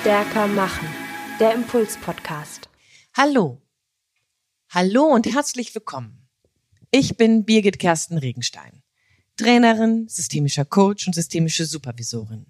Stärker machen. Der Impuls-Podcast. Hallo. Hallo und herzlich willkommen. Ich bin Birgit Kersten Regenstein, Trainerin, systemischer Coach und systemische Supervisorin.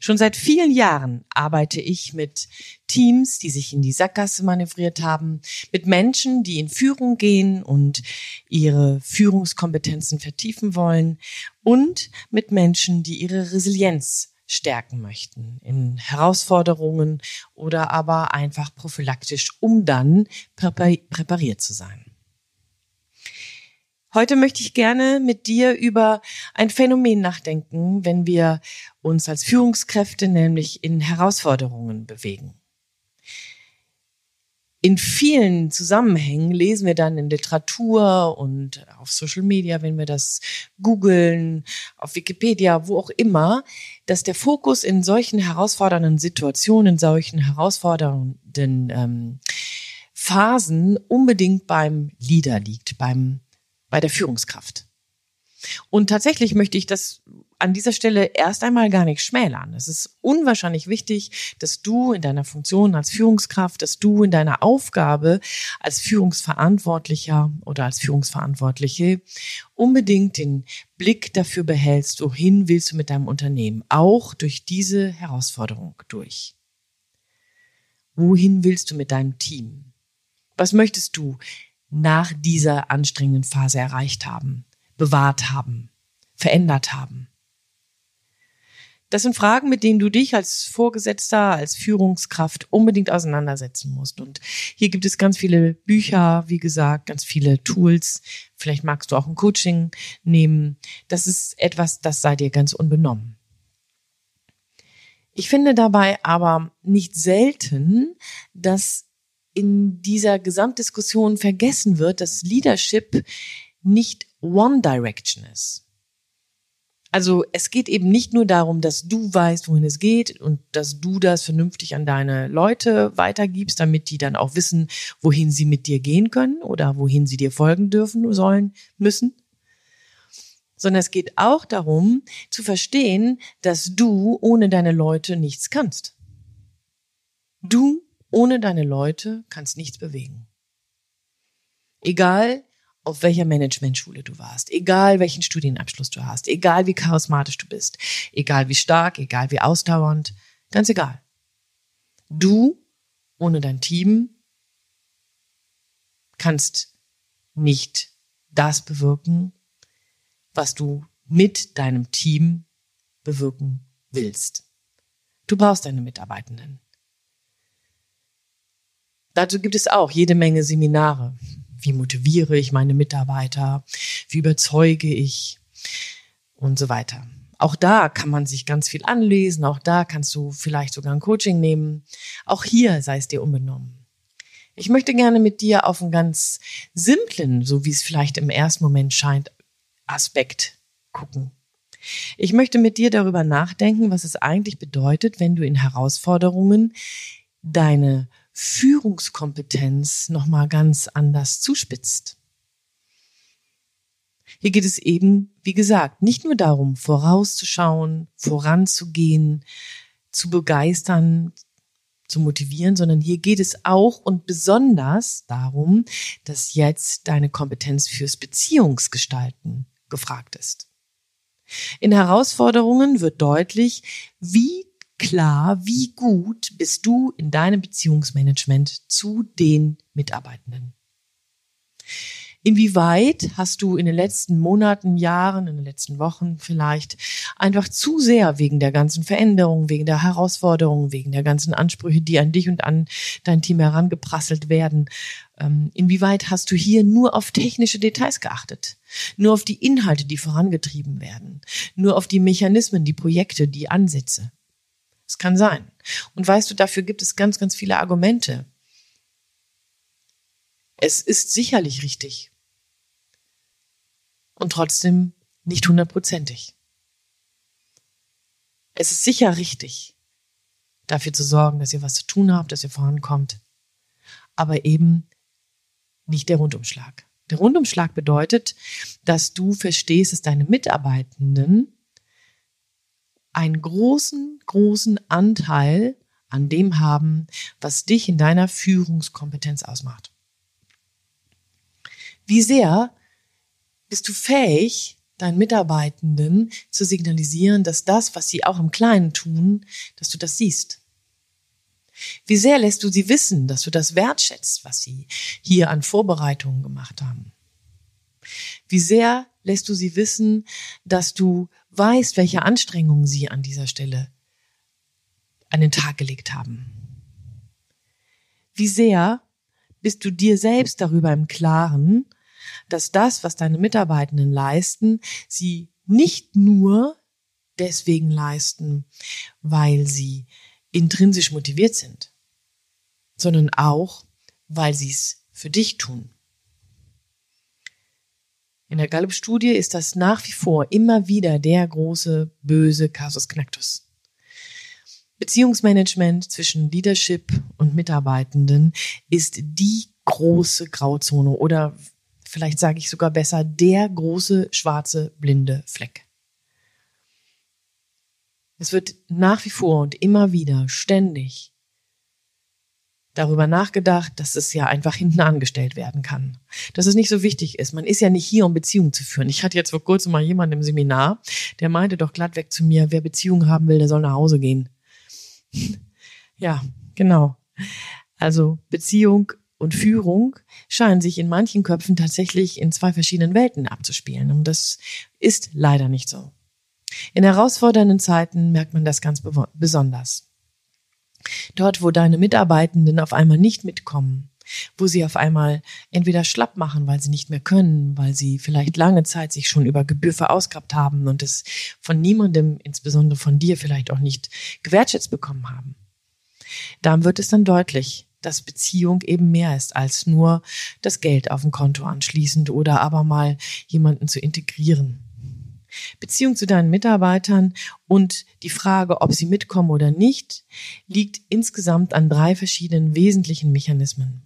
Schon seit vielen Jahren arbeite ich mit Teams, die sich in die Sackgasse manövriert haben, mit Menschen, die in Führung gehen und ihre Führungskompetenzen vertiefen wollen und mit Menschen, die ihre Resilienz stärken möchten in Herausforderungen oder aber einfach prophylaktisch, um dann präpariert zu sein. Heute möchte ich gerne mit dir über ein Phänomen nachdenken, wenn wir uns als Führungskräfte nämlich in Herausforderungen bewegen. In vielen Zusammenhängen lesen wir dann in Literatur und auf Social Media, wenn wir das googeln, auf Wikipedia, wo auch immer, dass der Fokus in solchen herausfordernden Situationen, in solchen herausfordernden ähm, Phasen unbedingt beim Leader liegt, beim bei der Führungskraft. Und tatsächlich möchte ich das an dieser Stelle erst einmal gar nicht schmälern. Es ist unwahrscheinlich wichtig, dass du in deiner Funktion als Führungskraft, dass du in deiner Aufgabe als Führungsverantwortlicher oder als Führungsverantwortliche unbedingt den Blick dafür behältst, wohin willst du mit deinem Unternehmen, auch durch diese Herausforderung durch. Wohin willst du mit deinem Team? Was möchtest du nach dieser anstrengenden Phase erreicht haben, bewahrt haben, verändert haben? Das sind Fragen, mit denen du dich als Vorgesetzter, als Führungskraft unbedingt auseinandersetzen musst. Und hier gibt es ganz viele Bücher, wie gesagt, ganz viele Tools. Vielleicht magst du auch ein Coaching nehmen. Das ist etwas, das sei dir ganz unbenommen. Ich finde dabei aber nicht selten, dass in dieser Gesamtdiskussion vergessen wird, dass Leadership nicht One Direction ist. Also es geht eben nicht nur darum, dass du weißt, wohin es geht und dass du das vernünftig an deine Leute weitergibst, damit die dann auch wissen, wohin sie mit dir gehen können oder wohin sie dir folgen dürfen, sollen, müssen. Sondern es geht auch darum, zu verstehen, dass du ohne deine Leute nichts kannst. Du ohne deine Leute kannst nichts bewegen. Egal, auf welcher Managementschule du warst, egal welchen Studienabschluss du hast, egal wie charismatisch du bist, egal wie stark, egal wie ausdauernd, ganz egal. Du ohne dein Team kannst nicht das bewirken, was du mit deinem Team bewirken willst. Du brauchst deine Mitarbeitenden. Dazu gibt es auch jede Menge Seminare. Wie motiviere ich meine Mitarbeiter? Wie überzeuge ich? Und so weiter. Auch da kann man sich ganz viel anlesen. Auch da kannst du vielleicht sogar ein Coaching nehmen. Auch hier sei es dir unbenommen. Ich möchte gerne mit dir auf einen ganz simplen, so wie es vielleicht im ersten Moment scheint, Aspekt gucken. Ich möchte mit dir darüber nachdenken, was es eigentlich bedeutet, wenn du in Herausforderungen deine Führungskompetenz nochmal ganz anders zuspitzt. Hier geht es eben, wie gesagt, nicht nur darum, vorauszuschauen, voranzugehen, zu begeistern, zu motivieren, sondern hier geht es auch und besonders darum, dass jetzt deine Kompetenz fürs Beziehungsgestalten gefragt ist. In Herausforderungen wird deutlich, wie klar, wie gut bist du in deinem Beziehungsmanagement zu den Mitarbeitenden? Inwieweit hast du in den letzten Monaten, Jahren, in den letzten Wochen vielleicht einfach zu sehr wegen der ganzen Veränderungen, wegen der Herausforderungen, wegen der ganzen Ansprüche, die an dich und an dein Team herangeprasselt werden, ähm, inwieweit hast du hier nur auf technische Details geachtet? Nur auf die Inhalte, die vorangetrieben werden? Nur auf die Mechanismen, die Projekte, die Ansätze? Es kann sein. Und weißt du, dafür gibt es ganz, ganz viele Argumente. Es ist sicherlich richtig. Und trotzdem nicht hundertprozentig. Es ist sicher richtig, dafür zu sorgen, dass ihr was zu tun habt, dass ihr vorankommt. Aber eben nicht der Rundumschlag. Der Rundumschlag bedeutet, dass du verstehst, dass deine Mitarbeitenden einen großen, großen Anteil an dem haben, was dich in deiner Führungskompetenz ausmacht. Wie sehr bist du fähig, deinen Mitarbeitenden zu signalisieren, dass das, was sie auch im Kleinen tun, dass du das siehst? Wie sehr lässt du sie wissen, dass du das wertschätzt, was sie hier an Vorbereitungen gemacht haben? Wie sehr lässt du sie wissen, dass du weißt, welche Anstrengungen sie an dieser Stelle an den Tag gelegt haben? Wie sehr bist du dir selbst darüber im Klaren, dass das, was deine Mitarbeitenden leisten, sie nicht nur deswegen leisten, weil sie intrinsisch motiviert sind, sondern auch, weil sie es für dich tun. In der Gallup-Studie ist das nach wie vor immer wieder der große, böse Casus Knactus. Beziehungsmanagement zwischen Leadership und Mitarbeitenden ist die große Grauzone oder vielleicht sage ich sogar besser, der große schwarze blinde Fleck. Es wird nach wie vor und immer wieder ständig darüber nachgedacht, dass es ja einfach hinten angestellt werden kann. Dass es nicht so wichtig ist. Man ist ja nicht hier, um Beziehungen zu führen. Ich hatte jetzt vor kurzem mal jemanden im Seminar, der meinte doch glattweg zu mir, wer Beziehungen haben will, der soll nach Hause gehen. ja, genau. Also Beziehung und Führung scheinen sich in manchen Köpfen tatsächlich in zwei verschiedenen Welten abzuspielen. Und das ist leider nicht so. In herausfordernden Zeiten merkt man das ganz besonders. Dort, wo deine Mitarbeitenden auf einmal nicht mitkommen, wo sie auf einmal entweder schlapp machen, weil sie nicht mehr können, weil sie vielleicht lange Zeit sich schon über Gebühr verausgabt haben und es von niemandem, insbesondere von dir, vielleicht auch nicht gewertschätzt bekommen haben. Da wird es dann deutlich, dass Beziehung eben mehr ist als nur das Geld auf dem Konto anschließend oder aber mal jemanden zu integrieren. Beziehung zu deinen Mitarbeitern und die Frage, ob sie mitkommen oder nicht, liegt insgesamt an drei verschiedenen wesentlichen Mechanismen.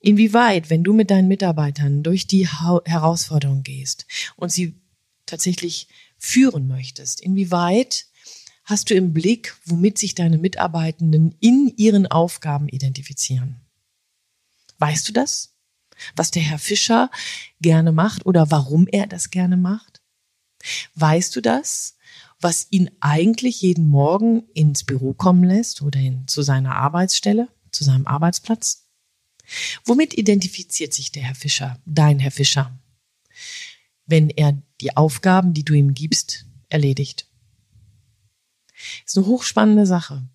Inwieweit, wenn du mit deinen Mitarbeitern durch die Herausforderung gehst und sie tatsächlich führen möchtest, inwieweit hast du im Blick, womit sich deine Mitarbeitenden in ihren Aufgaben identifizieren? Weißt du das? Was der Herr Fischer gerne macht oder warum er das gerne macht? Weißt du das, was ihn eigentlich jeden Morgen ins Büro kommen lässt oder hin, zu seiner Arbeitsstelle, zu seinem Arbeitsplatz? Womit identifiziert sich der Herr Fischer, dein Herr Fischer, wenn er die Aufgaben, die du ihm gibst, erledigt? Ist eine hochspannende Sache,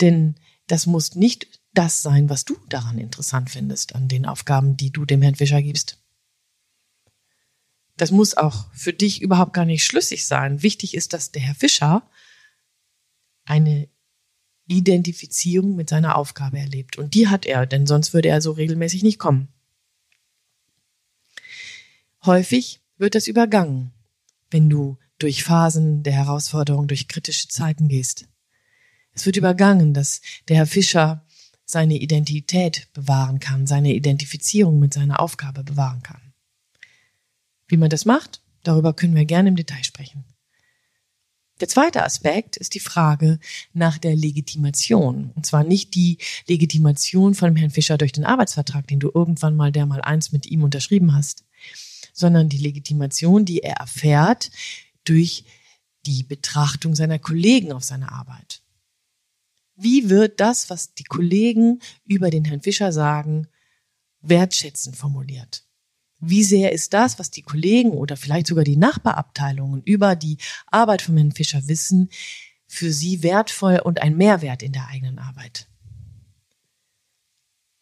denn das muss nicht das sein, was du daran interessant findest, an den Aufgaben, die du dem Herrn Fischer gibst. Das muss auch für dich überhaupt gar nicht schlüssig sein. Wichtig ist, dass der Herr Fischer eine Identifizierung mit seiner Aufgabe erlebt. Und die hat er, denn sonst würde er so regelmäßig nicht kommen. Häufig wird das übergangen, wenn du durch Phasen der Herausforderung, durch kritische Zeiten gehst. Es wird übergangen, dass der Herr Fischer seine Identität bewahren kann, seine Identifizierung mit seiner Aufgabe bewahren kann. Wie man das macht, darüber können wir gerne im Detail sprechen. Der zweite Aspekt ist die Frage nach der Legitimation. Und zwar nicht die Legitimation von Herrn Fischer durch den Arbeitsvertrag, den du irgendwann mal der mal eins mit ihm unterschrieben hast, sondern die Legitimation, die er erfährt durch die Betrachtung seiner Kollegen auf seine Arbeit. Wie wird das, was die Kollegen über den Herrn Fischer sagen, wertschätzend formuliert? Wie sehr ist das, was die Kollegen oder vielleicht sogar die Nachbarabteilungen über die Arbeit von Herrn Fischer wissen, für sie wertvoll und ein Mehrwert in der eigenen Arbeit?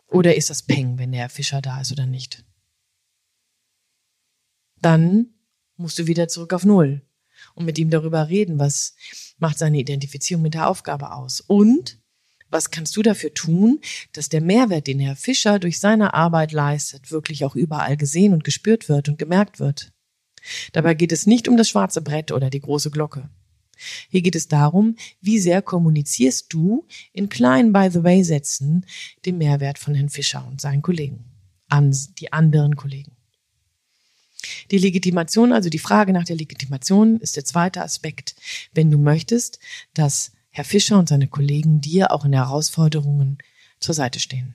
Oder ist das Peng, wenn der Herr Fischer da ist oder nicht? Dann musst du wieder zurück auf Null und mit ihm darüber reden, was macht seine Identifizierung mit der Aufgabe aus und was kannst du dafür tun, dass der Mehrwert, den Herr Fischer durch seine Arbeit leistet, wirklich auch überall gesehen und gespürt wird und gemerkt wird? Dabei geht es nicht um das schwarze Brett oder die große Glocke. Hier geht es darum, wie sehr kommunizierst du in kleinen By-the-Way-Sätzen den Mehrwert von Herrn Fischer und seinen Kollegen an die anderen Kollegen. Die Legitimation, also die Frage nach der Legitimation, ist der zweite Aspekt. Wenn du möchtest, dass Herr Fischer und seine Kollegen dir auch in Herausforderungen zur Seite stehen.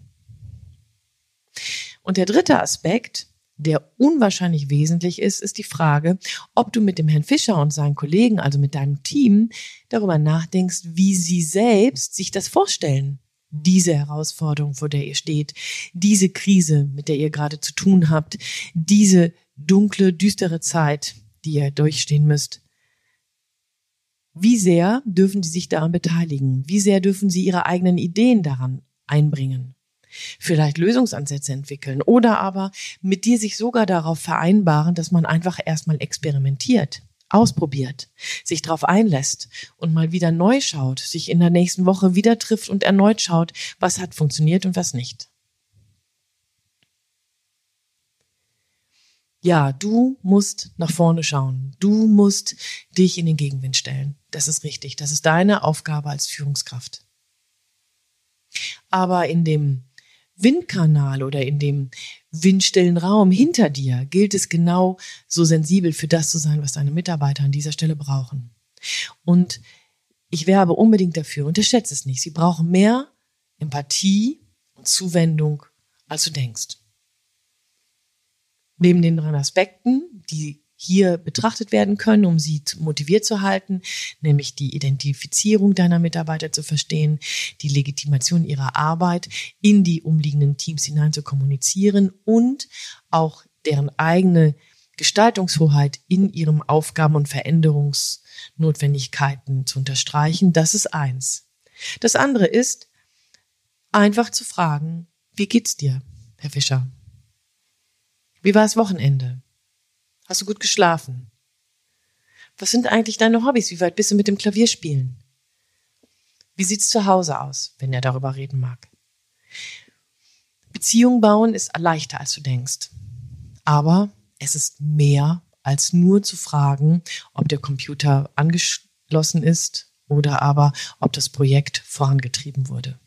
Und der dritte Aspekt, der unwahrscheinlich wesentlich ist, ist die Frage, ob du mit dem Herrn Fischer und seinen Kollegen, also mit deinem Team, darüber nachdenkst, wie sie selbst sich das vorstellen. Diese Herausforderung, vor der ihr steht, diese Krise, mit der ihr gerade zu tun habt, diese dunkle, düstere Zeit, die ihr durchstehen müsst. Wie sehr dürfen sie sich daran beteiligen? Wie sehr dürfen sie ihre eigenen Ideen daran einbringen? Vielleicht Lösungsansätze entwickeln oder aber mit dir sich sogar darauf vereinbaren, dass man einfach erstmal experimentiert, ausprobiert, sich darauf einlässt und mal wieder neu schaut, sich in der nächsten Woche wieder trifft und erneut schaut, was hat funktioniert und was nicht. Ja, du musst nach vorne schauen. Du musst dich in den Gegenwind stellen. Das ist richtig. Das ist deine Aufgabe als Führungskraft. Aber in dem Windkanal oder in dem windstillen Raum hinter dir gilt es genau so sensibel für das zu sein, was deine Mitarbeiter an dieser Stelle brauchen. Und ich werbe unbedingt dafür, unterschätze es nicht. Sie brauchen mehr Empathie und Zuwendung, als du denkst. Neben den drei Aspekten, die hier betrachtet werden können, um sie motiviert zu halten, nämlich die Identifizierung deiner Mitarbeiter zu verstehen, die Legitimation ihrer Arbeit in die umliegenden Teams hinein zu kommunizieren und auch deren eigene Gestaltungshoheit in ihrem Aufgaben- und Veränderungsnotwendigkeiten zu unterstreichen. Das ist eins. Das andere ist, einfach zu fragen, wie geht's dir, Herr Fischer? Wie war das Wochenende? Hast du gut geschlafen? Was sind eigentlich deine Hobbys? Wie weit bist du mit dem Klavierspielen? Wie sieht's zu Hause aus, wenn er darüber reden mag? Beziehung bauen ist leichter, als du denkst. Aber es ist mehr als nur zu fragen, ob der Computer angeschlossen ist oder aber ob das Projekt vorangetrieben wurde.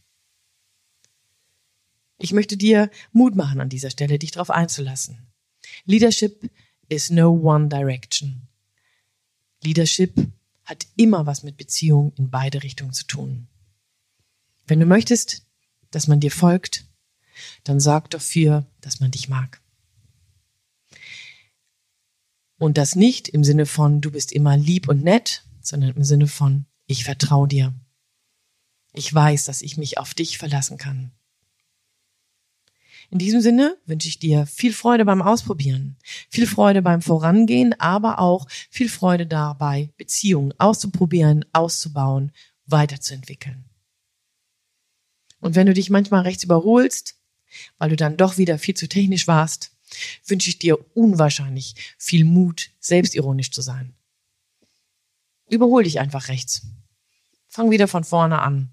Ich möchte dir Mut machen an dieser Stelle, dich darauf einzulassen. Leadership is no one direction. Leadership hat immer was mit Beziehung in beide Richtungen zu tun. Wenn du möchtest, dass man dir folgt, dann sorg dafür, dass man dich mag. Und das nicht im Sinne von, du bist immer lieb und nett, sondern im Sinne von, ich vertraue dir. Ich weiß, dass ich mich auf dich verlassen kann. In diesem Sinne wünsche ich dir viel Freude beim Ausprobieren, viel Freude beim Vorangehen, aber auch viel Freude dabei, Beziehungen auszuprobieren, auszubauen, weiterzuentwickeln. Und wenn du dich manchmal rechts überholst, weil du dann doch wieder viel zu technisch warst, wünsche ich dir unwahrscheinlich viel Mut, selbstironisch zu sein. Überhol dich einfach rechts. Fang wieder von vorne an.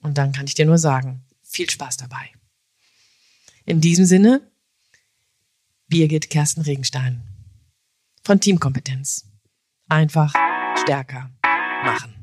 Und dann kann ich dir nur sagen, viel Spaß dabei. In diesem Sinne, Birgit Kersten Regenstein von Teamkompetenz. Einfach stärker machen.